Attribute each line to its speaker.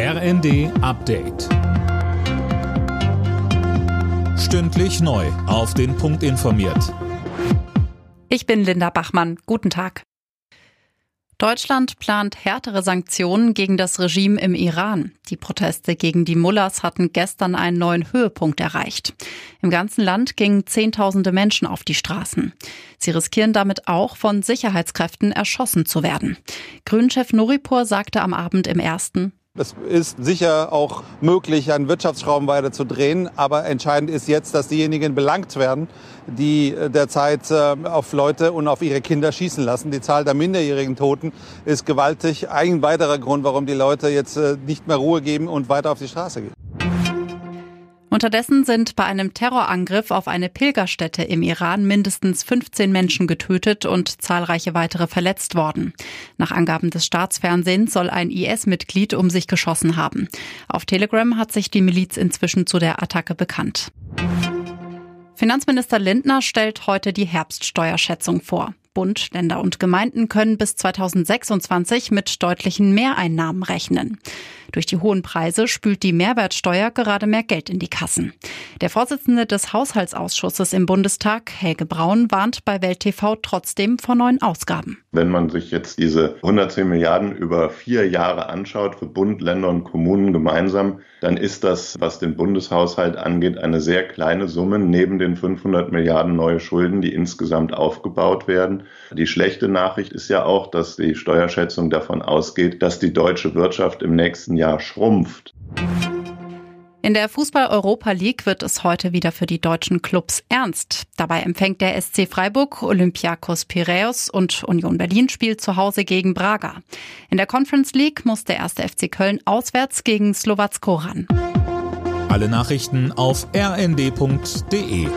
Speaker 1: RND Update. Stündlich neu. Auf den Punkt informiert.
Speaker 2: Ich bin Linda Bachmann. Guten Tag. Deutschland plant härtere Sanktionen gegen das Regime im Iran. Die Proteste gegen die Mullahs hatten gestern einen neuen Höhepunkt erreicht. Im ganzen Land gingen Zehntausende Menschen auf die Straßen. Sie riskieren damit auch, von Sicherheitskräften erschossen zu werden. Grünchef Nuripur sagte am Abend im ersten,
Speaker 3: es ist sicher auch möglich, einen Wirtschaftsschrauben weiter zu drehen. Aber entscheidend ist jetzt, dass diejenigen belangt werden, die derzeit äh, auf Leute und auf ihre Kinder schießen lassen. Die Zahl der minderjährigen Toten ist gewaltig. Ein weiterer Grund, warum die Leute jetzt äh, nicht mehr Ruhe geben und weiter auf die Straße gehen.
Speaker 2: Unterdessen sind bei einem Terrorangriff auf eine Pilgerstätte im Iran mindestens 15 Menschen getötet und zahlreiche weitere verletzt worden. Nach Angaben des Staatsfernsehens soll ein IS-Mitglied um sich geschossen haben. Auf Telegram hat sich die Miliz inzwischen zu der Attacke bekannt. Finanzminister Lindner stellt heute die Herbststeuerschätzung vor. Bund, Länder und Gemeinden können bis 2026 mit deutlichen Mehreinnahmen rechnen. Durch die hohen Preise spült die Mehrwertsteuer gerade mehr Geld in die Kassen. Der Vorsitzende des Haushaltsausschusses im Bundestag, Helge Braun, warnt bei Welt TV trotzdem vor neuen Ausgaben.
Speaker 4: Wenn man sich jetzt diese 110 Milliarden über vier Jahre anschaut, für Bund, Länder und Kommunen gemeinsam, dann ist das, was den Bundeshaushalt angeht, eine sehr kleine Summe neben den 500 Milliarden neue Schulden, die insgesamt aufgebaut werden. Die schlechte Nachricht ist ja auch, dass die Steuerschätzung davon ausgeht, dass die deutsche Wirtschaft im nächsten Jahr schrumpft.
Speaker 2: In der Fußball-Europa League wird es heute wieder für die deutschen Clubs ernst. Dabei empfängt der SC Freiburg, Olympiakos Piraeus und Union Berlin spielt zu Hause gegen Braga. In der Conference League muss der erste FC Köln auswärts gegen Slowacko ran.
Speaker 1: Alle Nachrichten auf rnd.de